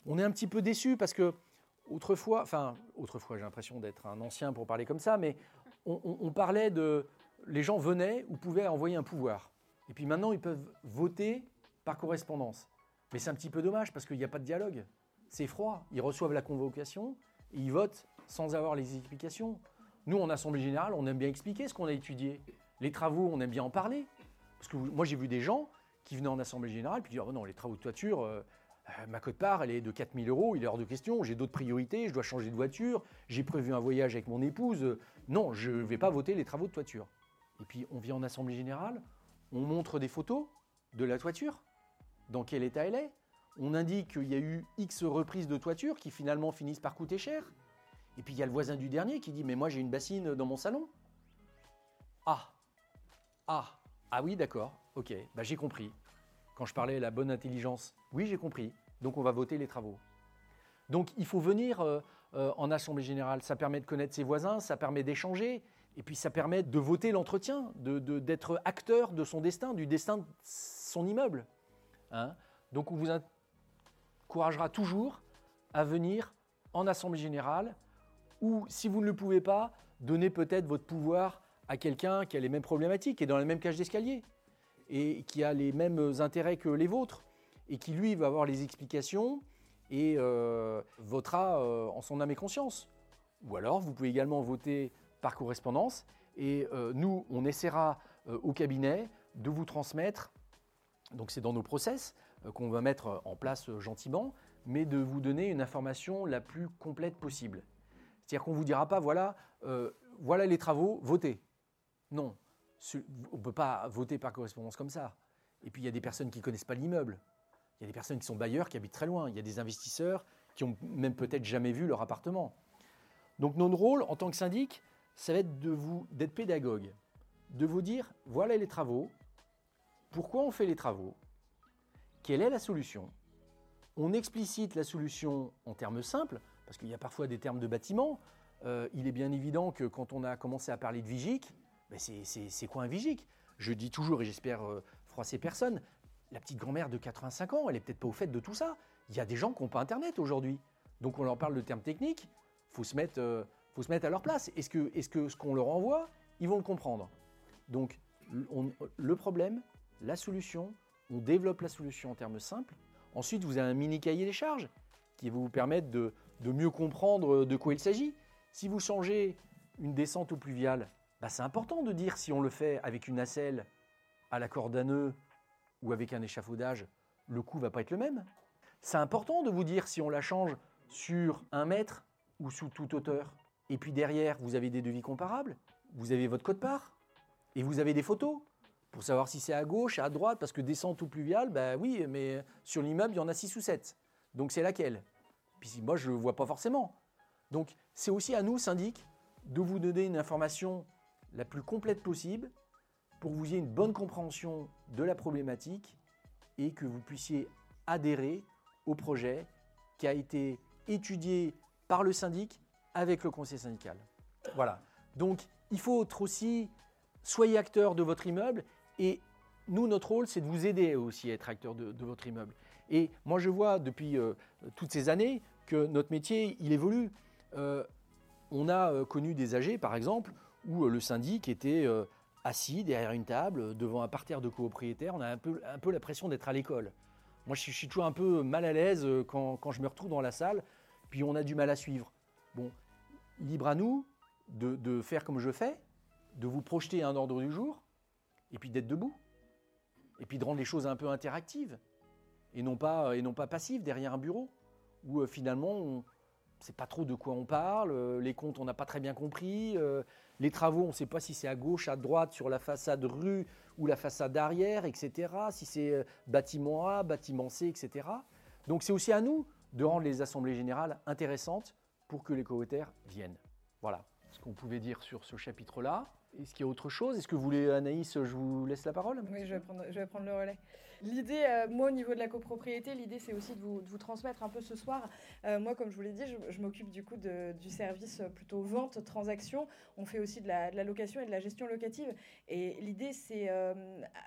on est un petit peu déçu parce que autrefois, enfin, autrefois, j'ai l'impression d'être un ancien pour parler comme ça, mais on, parlait de. Les gens venaient ou pouvaient envoyer un pouvoir. Et puis maintenant, ils peuvent voter par correspondance. Mais c'est un petit peu dommage parce qu'il n'y a pas de dialogue. C'est froid. Ils reçoivent la convocation et ils votent sans avoir les explications. Nous, en Assemblée Générale, on aime bien expliquer ce qu'on a étudié. Les travaux, on aime bien en parler. Parce que moi, j'ai vu des gens qui venaient en Assemblée Générale puis dire oh non, les travaux de toiture, euh, euh, ma cote-part, elle est de 4000 euros, il est hors de question, j'ai d'autres priorités, je dois changer de voiture, j'ai prévu un voyage avec mon épouse. Non, je ne vais pas voter les travaux de toiture. Et puis on vient en Assemblée Générale, on montre des photos de la toiture, dans quel état elle est. On indique qu'il y a eu X reprises de toiture qui finalement finissent par coûter cher. Et puis il y a le voisin du dernier qui dit Mais moi j'ai une bassine dans mon salon. Ah Ah Ah oui, d'accord, ok, bah, j'ai compris quand je parlais de la bonne intelligence. Oui, j'ai compris. Donc on va voter les travaux. Donc il faut venir euh, euh, en assemblée générale. Ça permet de connaître ses voisins, ça permet d'échanger, et puis ça permet de voter l'entretien, d'être acteur de son destin, du destin de son immeuble. Hein. Donc on vous encouragera toujours à venir en assemblée générale, ou si vous ne le pouvez pas, donner peut-être votre pouvoir à quelqu'un qui a les mêmes problématiques et dans la même cage d'escalier et qui a les mêmes intérêts que les vôtres et qui lui va avoir les explications et euh, votera euh, en son âme et conscience. Ou alors vous pouvez également voter par correspondance et euh, nous on essaiera au cabinet de vous transmettre, donc c'est dans nos process qu'on va mettre en place gentiment, mais de vous donner une information la plus complète possible. C'est-à-dire qu'on ne vous dira pas voilà, voilà les travaux, votez. Non, on ne peut pas voter par correspondance comme ça. Et puis il y a des personnes qui ne connaissent pas l'immeuble. Il y a des personnes qui sont bailleurs, qui habitent très loin. Il y a des investisseurs qui ont même peut-être jamais vu leur appartement. Donc notre rôle en tant que syndic, ça va être de vous d'être pédagogue, de vous dire voilà les travaux, pourquoi on fait les travaux, quelle est la solution? On explicite la solution en termes simples, parce qu'il y a parfois des termes de bâtiment. Euh, il est bien évident que quand on a commencé à parler de Vigic, ben c'est quoi un vigique Je dis toujours, et j'espère euh, froisser personne, la petite grand-mère de 85 ans, elle est peut-être pas au fait de tout ça. Il y a des gens qui n'ont pas Internet aujourd'hui. Donc on leur parle de termes techniques, faut, se mettre, euh, faut se mettre à leur place. Est-ce que, -ce qu'on leur envoie, ils vont le comprendre? Donc le problème, la solution, on développe la solution en termes simples. Ensuite, vous avez un mini cahier des charges qui va vous permettre de, mieux comprendre de quoi il s'agit. Si vous changez une descente au pluvial, bah, c'est important de dire si on le fait avec une nacelle à la corde à nœud ou avec un échafaudage, le coût va pas être le même. C'est important de vous dire si on la change sur un mètre ou sous toute hauteur. Et puis derrière, vous avez des devis comparables, vous avez votre code part et vous avez des photos pour savoir si c'est à gauche, à droite, parce que descente ou pluvial, bah oui, mais sur l'immeuble, il y en a 6 ou 7. Donc c'est laquelle? Puis moi, je ne vois pas forcément. Donc c'est aussi à nous, syndic, de vous donner une information la plus complète possible pour que vous ayez une bonne compréhension de la problématique et que vous puissiez adhérer au projet qui a été étudié par le syndic avec le conseil syndical. Voilà. Donc, il faut être aussi, soyez acteur de votre immeuble et nous, notre rôle, c'est de vous aider aussi à être acteur de, votre immeuble. Et moi, je vois depuis euh, toutes ces années que notre métier, il évolue. Euh, on a euh, connu des AG, par exemple, où le syndic était assis derrière une table, devant un parterre de copropriétaires. On a un peu, un peu l'impression d'être à l'école. Moi, je suis toujours un peu mal à l'aise quand, quand, je me retrouve dans la salle, puis on a du mal à suivre. Bon, libre à nous de, de faire comme je fais, de vous projeter un ordre du jour, et puis d'être debout, et puis de rendre les choses un peu interactives, et non pas, et non pas passives derrière un bureau, où euh, finalement on ne sait pas trop de quoi on parle, euh, les comptes on n'a pas très bien compris, euh, les travaux on ne sait pas si c'est à gauche, à droite, sur la façade rue ou la façade arrière, etc., si c'est bâtiment A, bâtiment C, etc. Donc c'est aussi à nous de rendre les assemblées générales intéressantes pour que les covotaires viennent. Voilà ce qu'on pouvait dire sur ce chapitre-là. Est-ce qu'il y a autre chose? Est-ce que vous voulez, Anaïs, je vous laisse la parole? Oui, je vais prendre, le relais. L'idée, euh, moi, au niveau de la copropriété, l'idée, c'est aussi de vous, transmettre un peu ce soir. Euh, moi, comme je vous l'ai dit, je, m'occupe du coup du service plutôt vente, transaction. On fait aussi de la, location et de la gestion locative. Et l'idée, euh,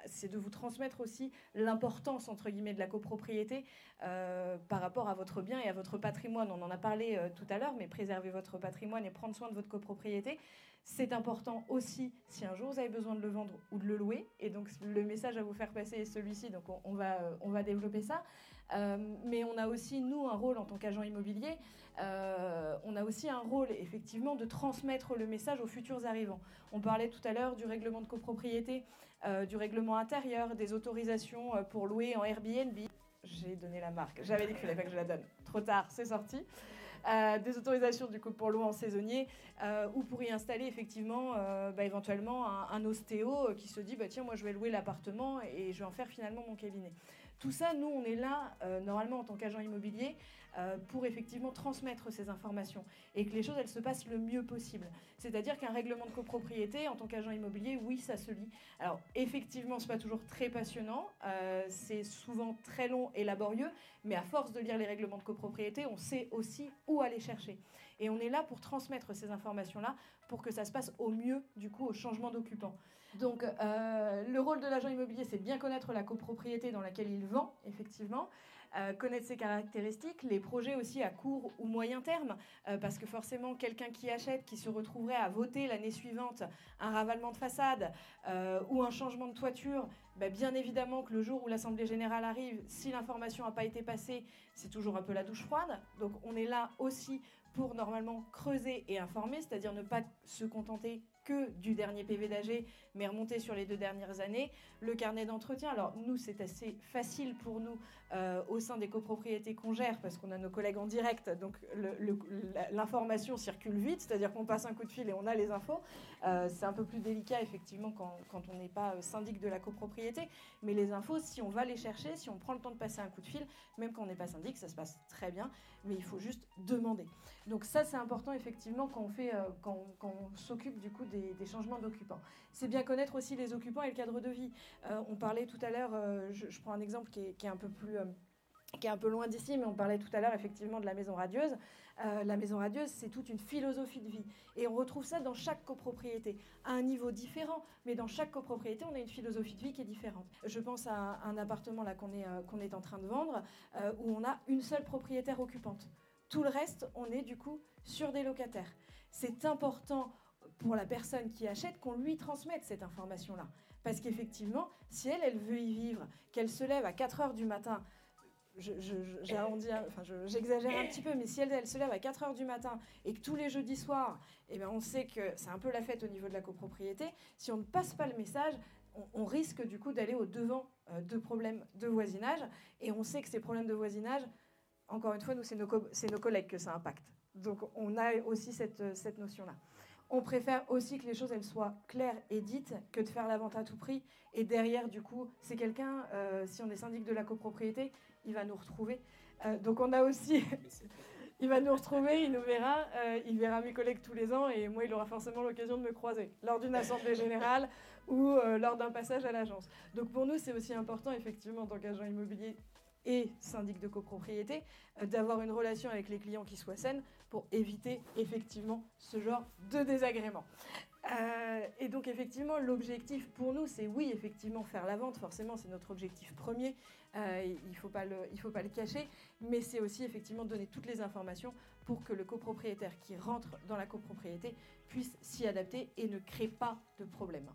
c'est de vous transmettre aussi l'importance, entre guillemets, de la copropriété par rapport à votre bien et à votre patrimoine. On en a parlé tout à l'heure, mais préserver votre patrimoine et prendre soin de votre copropriété. C'est important aussi si un jour vous avez besoin de le vendre ou de le louer. Et donc le message à vous faire passer est celui-ci, donc on, va, euh, on va développer ça. Euh, mais on a aussi, nous, un rôle en tant qu'agent immobilier. Euh, on a aussi un rôle, effectivement, de transmettre le message aux futurs arrivants. On parlait tout à l'heure du règlement de copropriété, du règlement intérieur, des autorisations pour louer en Airbnb. J'ai donné la marque. J'avais dit qu'il fallait pas que je la donne. Trop tard, c'est sorti. Euh, des autorisations du coup pour louer en saisonnier euh, ou pour y installer effectivement euh, bah, éventuellement un, ostéo qui se dit bah, tiens moi je vais louer l'appartement et je vais en faire finalement mon cabinet. Tout ça, nous, on est là, normalement, en tant qu'agent immobilier, pour effectivement transmettre ces informations et que les choses, elles se passent le mieux possible. C'est-à-dire qu'un règlement de copropriété, en tant qu'agent immobilier, oui, ça se lit. Alors, effectivement, ce n'est pas toujours très passionnant, c'est souvent très long et laborieux, mais à force de lire les règlements de copropriété, on sait aussi où aller chercher. Et on est là pour transmettre ces informations-là pour que ça se passe au mieux, du coup, au changement d'occupant. Donc, euh, le rôle de l'agent immobilier, c'est bien connaître la copropriété dans laquelle il vend, effectivement. Euh, connaître ses caractéristiques, les projets aussi à court ou moyen terme, euh, parce que forcément, quelqu'un qui achète, qui se retrouverait à voter l'année suivante un ravalement de façade ou un changement de toiture, bah, bien évidemment que le jour où l'Assemblée générale arrive, si l'information n'a pas été passée, c'est toujours un peu la douche froide. Donc on est là aussi pour normalement creuser et informer, c'est-à-dire ne pas se contenter que du dernier PV d'AG, mais remonter sur les deux dernières années. Le carnet d'entretien, alors nous, c'est assez facile pour nous euh, au sein des copropriétés qu'on gère, parce qu'on a nos collègues en direct, donc l'information circule vite, c'est-à-dire qu'on passe un coup de fil et on a les infos. Euh, c'est un peu plus délicat, effectivement, quand, quand on n'est pas euh, syndic de la copropriété, mais les infos, si on va les chercher, si on prend le temps de passer un coup de fil, même quand on n'est pas syndic, ça se passe très bien, mais il faut juste demander. Donc ça, c'est important, effectivement, quand on, fait, quand, quand on s'occupe du coup des, changements d'occupants. C'est bien connaître aussi les occupants et le cadre de vie. Euh, on parlait tout à l'heure, euh, je, prends un exemple qui est, un peu plus euh, qui est un peu loin d'ici, mais on parlait tout à l'heure effectivement de la maison radieuse. la maison radieuse, c'est toute une philosophie de vie. Et on retrouve ça dans chaque copropriété, à un niveau différent, mais dans chaque copropriété, on a une philosophie de vie qui est différente. Je pense à un, appartement là qu'on est, qu'on est en train de vendre, où on a une seule propriétaire occupante. Tout le reste, on est du coup sur des locataires. C'est important pour la personne qui achète qu'on lui transmette cette information-là. Parce qu'effectivement, si elle, elle veut y vivre, qu'elle se lève à 4 heures du matin, j'exagère un petit peu, mais si elle, elle, se lève à 4 heures du matin et que tous les jeudis soirs, eh ben, on sait que c'est un peu la fête au niveau de la copropriété, si on ne passe pas le message, on, risque du coup d'aller au devant euh, de problèmes de voisinage. Et on sait que ces problèmes de voisinage, encore une fois, nous, c'est nos, collègues que ça impacte. Donc on a aussi cette notion-là. On préfère aussi que les choses soient claires et dites que de faire la vente à tout prix. Et derrière, du coup, c'est quelqu'un, euh, si on est syndic de la copropriété, il va nous retrouver. donc on a aussi il va nous retrouver, il nous verra, euh, il verra mes collègues tous les ans et moi, il aura forcément l'occasion de me croiser lors d'une assemblée générale ou euh, lors d'un passage à l'agence. Donc pour nous, c'est aussi important, effectivement, en tant qu'agent immobilier et syndic de copropriété, euh, d'avoir une relation avec les clients qui soit saine pour éviter effectivement ce genre de désagrément. et donc effectivement, l'objectif pour nous, c'est oui, effectivement, faire la vente, forcément, c'est notre objectif premier. Euh, il ne faut, pas le, faut pas le cacher, mais c'est aussi effectivement donner toutes les informations pour que le copropriétaire qui rentre dans la copropriété puisse s'y adapter et ne crée pas de problème.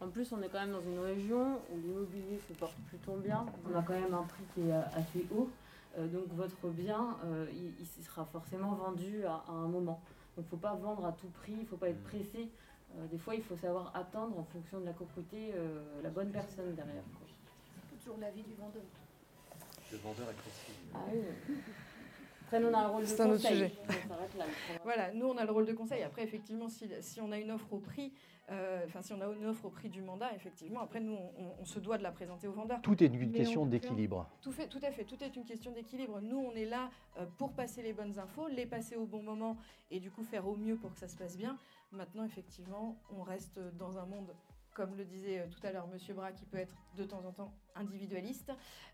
En plus, on est quand même dans une région où l'immobilier se porte plutôt bien. On a quand même un prix qui est assez haut. Euh, donc votre bien, euh, il, sera forcément vendu à, un moment. Donc il ne faut pas vendre à tout prix, il ne faut pas être pressé. des fois, il faut savoir attendre en fonction de la copropriété la bonne personne derrière toujours l'avis du vendeur. Le vendeur est précis. Ah oui. Après, nous, on a le rôle de conseil. C'est un autre sujet. voilà, nous, on a le rôle de conseil. Après, effectivement, si, si on a une offre au prix, euh, enfin, si on a une offre au prix du mandat, effectivement, après, nous, on, se doit de la présenter au vendeur. Tout est une question d'équilibre. Tout, fait, tout à fait, tout est une question d'équilibre. Nous, on est là euh, pour passer les bonnes infos, les passer au bon moment et du coup faire au mieux pour que ça se passe bien. Maintenant, effectivement, on reste dans un monde comme le disait euh, tout à l'heure Monsieur Bras, qui peut être de temps en temps individualiste,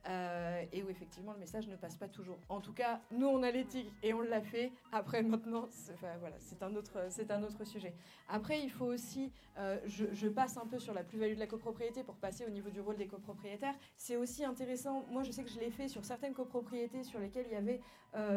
euh, et où effectivement le message ne passe pas toujours. En tout cas, nous on a l'éthique et on l'a fait. Après maintenant, c'est, voilà, un autre, un autre sujet. Après, il faut aussi, euh, je, passe un peu sur la plus-value de la copropriété pour passer au niveau du rôle des copropriétaires. C'est aussi intéressant. Moi, je sais que je l'ai fait sur certaines copropriétés sur lesquelles il y avait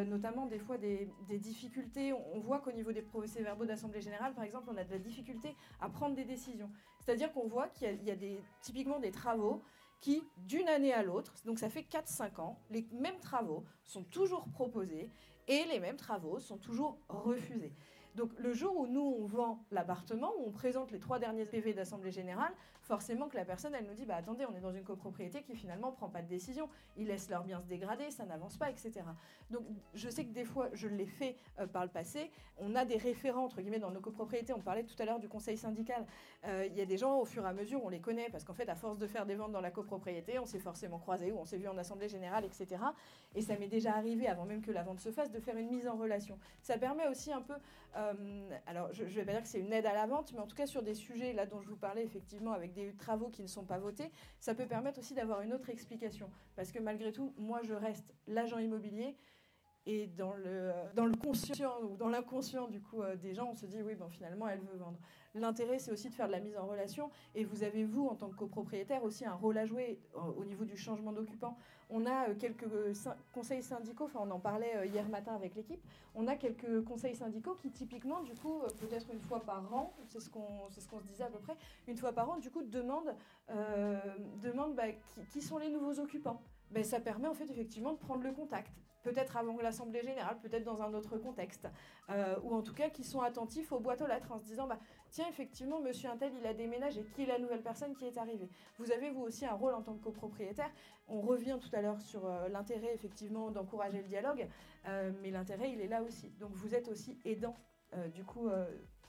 notamment des fois des, difficultés. On, voit qu'au niveau des procès-verbaux d'assemblée générale, par exemple, on a de la difficulté à prendre des décisions. C'est-à-dire qu'on voit qu'il y a, des, typiquement des travaux qui, d'une année à l'autre, donc ça fait 4-5 ans, les mêmes travaux sont toujours proposés et les mêmes travaux sont toujours refusés. Donc le jour où nous, on vend l'appartement, où on présente les trois derniers PV d'Assemblée Générale, forcément que la personne, elle nous dit, bah attendez, on est dans une copropriété qui finalement prend pas de décision, ils laissent leurs biens se dégrader, ça n'avance pas, etc. Donc je sais que des fois, je l'ai fait euh, par le passé, on a des référents, entre guillemets, dans nos copropriétés, on parlait tout à l'heure du conseil syndical, euh, il y a des gens, au fur et à mesure, on les connaît, parce qu'en fait, à force de faire des ventes dans la copropriété, on s'est forcément croisés, ou on s'est vu en Assemblée Générale, etc. Et ça m'est déjà arrivé, avant même que la vente se fasse, de faire une mise en relation. Ça permet aussi un peu, euh, alors je ne vais pas dire que c'est une aide à la vente, mais en tout cas sur des sujets là dont je vous parlais effectivement avec des travaux qui ne sont pas votés, ça peut permettre aussi d'avoir une autre explication. Parce que malgré tout, moi je reste l'agent immobilier et dans le, dans le conscient ou dans l'inconscient du coup euh, des gens, on se dit oui, bon, finalement elle veut vendre. L'intérêt, c'est aussi de faire de la mise en relation. Et vous avez, vous, en tant que copropriétaire, aussi un rôle à jouer euh, au niveau du changement d'occupant. On a euh, quelques conseils syndicaux, enfin on en parlait hier matin avec l'équipe, on a quelques conseils syndicaux qui typiquement, du coup, peut-être une fois par an, c'est ce qu'on ce qu'on se disait à peu près, une fois par an, du coup, demandent, demande, bah, qui, sont les nouveaux occupants. Ben, ça permet en fait effectivement de prendre le contact. Peut-être avant l'Assemblée générale, peut-être dans un autre contexte, euh, ou en tout cas qui sont attentifs aux boîtes aux lettres en se disant bah, tiens, effectivement, monsieur Intel, il a déménagé, qui est la nouvelle personne qui est arrivée? Vous avez, vous aussi, un rôle en tant que copropriétaire. On revient tout à l'heure sur euh, l'intérêt, effectivement, d'encourager le dialogue, euh, mais l'intérêt, il est là aussi. Donc vous êtes aussi aidant, du coup,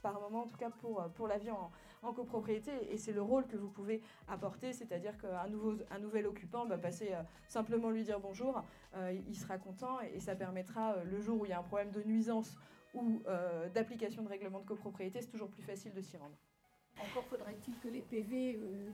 par moment, en tout cas pour, pour la vie en, copropriété. Et c'est le rôle que vous pouvez apporter, c'est-à-dire qu'un nouveau, un nouvel occupant va passer euh, simplement lui dire bonjour, euh, il sera content et, ça permettra, euh, le jour où il y a un problème de nuisance ou d'application de règlement de copropriété, c'est toujours plus facile de s'y rendre. Encore faudrait-il que les PV euh,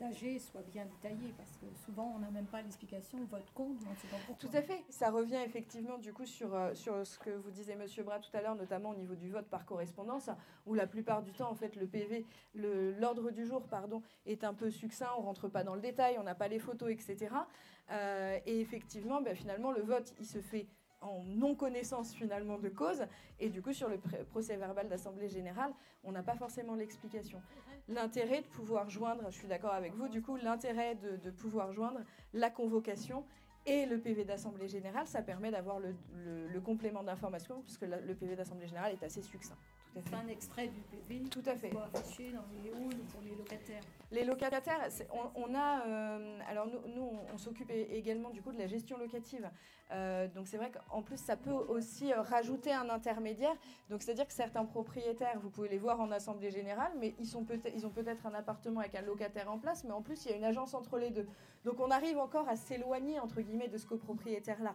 d'AG soient bien détaillés, parce que souvent on n'a même pas l'explication, vote compte, on ne sait pas pourquoi. Tout à fait. Ça revient effectivement du coup sur, euh, sur ce que vous disait Monsieur Bras tout à l'heure, notamment au niveau du vote par correspondance, où la plupart du temps, en fait, le PV, l'ordre du jour, pardon, est un peu succinct, on rentre pas dans le détail, on n'a pas les photos, etc. Euh, et effectivement, ben, finalement, le vote, il se fait en non-connaissance finalement de cause. Et du coup, sur le procès verbal d'Assemblée générale, on n'a pas forcément l'explication. l'intérêt de pouvoir joindre, je suis d'accord avec vous, du coup, l'intérêt de, pouvoir joindre la convocation et le PV d'Assemblée Générale, ça permet d'avoir le, complément d'information, puisque le PV d'Assemblée Générale est assez succinct. C'est un extrait du PV. Tout à fait. Soit affiché dans les halls pour les locataires. Les locataires, on, a, euh, alors nous, nous on, s'occupe également du coup de la gestion locative. Euh, donc c'est vrai qu'en plus ça peut aussi euh, rajouter un intermédiaire. Donc c'est-à-dire que certains propriétaires, vous pouvez les voir en assemblée générale, mais ils, sont peut ils ont peut-être un appartement avec un locataire en place, mais en plus il y a une agence entre les deux. Donc on arrive encore à s'éloigner entre guillemets de ce copropriétaire-là.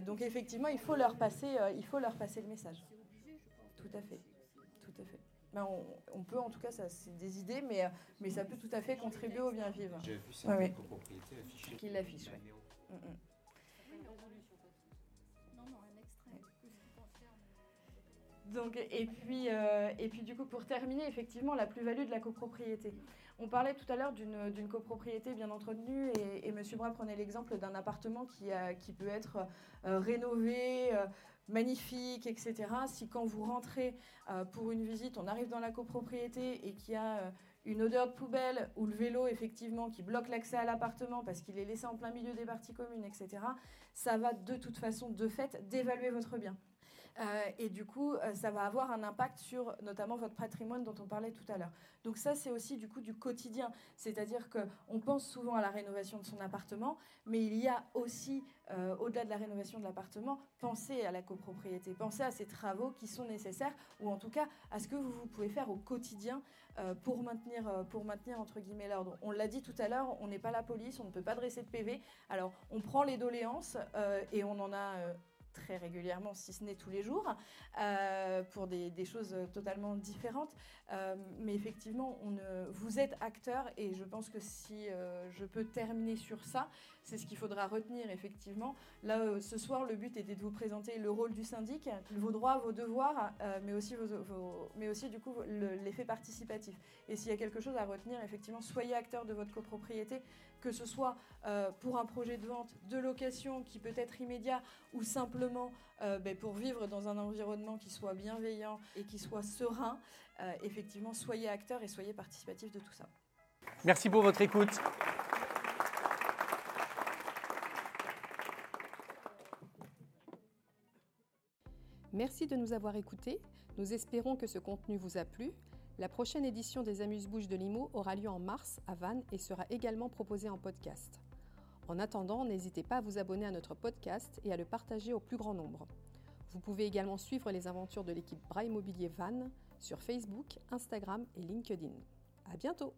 donc effectivement, il faut leur passer, il faut leur passer le message. Tout à fait. Tout à fait. Ben, on, peut, en tout cas, ça, c'est des idées, mais, mais ça peut tout à fait contribuer au bien vivre. J'ai vu certaines ouais, copropriétés affichées. Qui l'affichent, oui. Donc, et, puis, euh, et puis, du coup, pour terminer, effectivement, la plus-value de la copropriété. On parlait tout à l'heure d'une copropriété bien entretenue et, et M. Bras prenait l'exemple d'un appartement qui, a, qui peut être euh, rénové, euh, magnifique, etc. Si quand vous rentrez euh, pour une visite, on arrive dans la copropriété et qu'il y a euh, une odeur de poubelle ou le vélo effectivement qui bloque l'accès à l'appartement parce qu'il est laissé en plein milieu des parties communes, etc., ça va de toute façon, de fait, dévaluer votre bien. Euh, et du coup, euh, ça va avoir un impact sur notamment votre patrimoine dont on parlait tout à l'heure. Donc ça, c'est aussi du coup du quotidien. C'est-à-dire qu'on pense souvent à la rénovation de son appartement, mais il y a aussi, euh, au-delà de la rénovation de l'appartement, penser à la copropriété, penser à ces travaux qui sont nécessaires, ou en tout cas à ce que vous, vous pouvez faire au quotidien pour, maintenir, pour maintenir, entre guillemets, l'ordre. On l'a dit tout à l'heure, on n'est pas la police, on ne peut pas dresser de PV. Alors, on prend les doléances et on en a très régulièrement, si ce n'est tous les jours, euh, pour des, choses totalement différentes. Euh, mais effectivement, vous êtes acteur et je pense que si euh, je peux terminer sur ça, c'est ce qu'il faudra retenir effectivement. Là, ce soir, le but était de vous présenter le rôle du syndic, vos droits, vos devoirs, mais, aussi mais aussi du coup l'effet participatif. Et s'il y a quelque chose à retenir, effectivement, soyez acteur de votre copropriété que ce soit euh, pour un projet de vente, de location qui peut être immédiat ou simplement euh, ben, pour vivre dans un environnement qui soit bienveillant et qui soit serein, euh, effectivement, soyez acteurs et soyez participatifs de tout ça. Merci pour votre écoute. Merci de nous avoir écoutés. Nous espérons que ce contenu vous a plu. La prochaine édition des Amuse-Bouches de Limo aura lieu en mars à Vannes et sera également proposée en podcast. En attendant, n'hésitez pas à vous abonner à notre podcast et à le partager au plus grand nombre. Vous pouvez également suivre les aventures de l'équipe Bras Immobilier Vannes sur Facebook, Instagram et LinkedIn. À bientôt!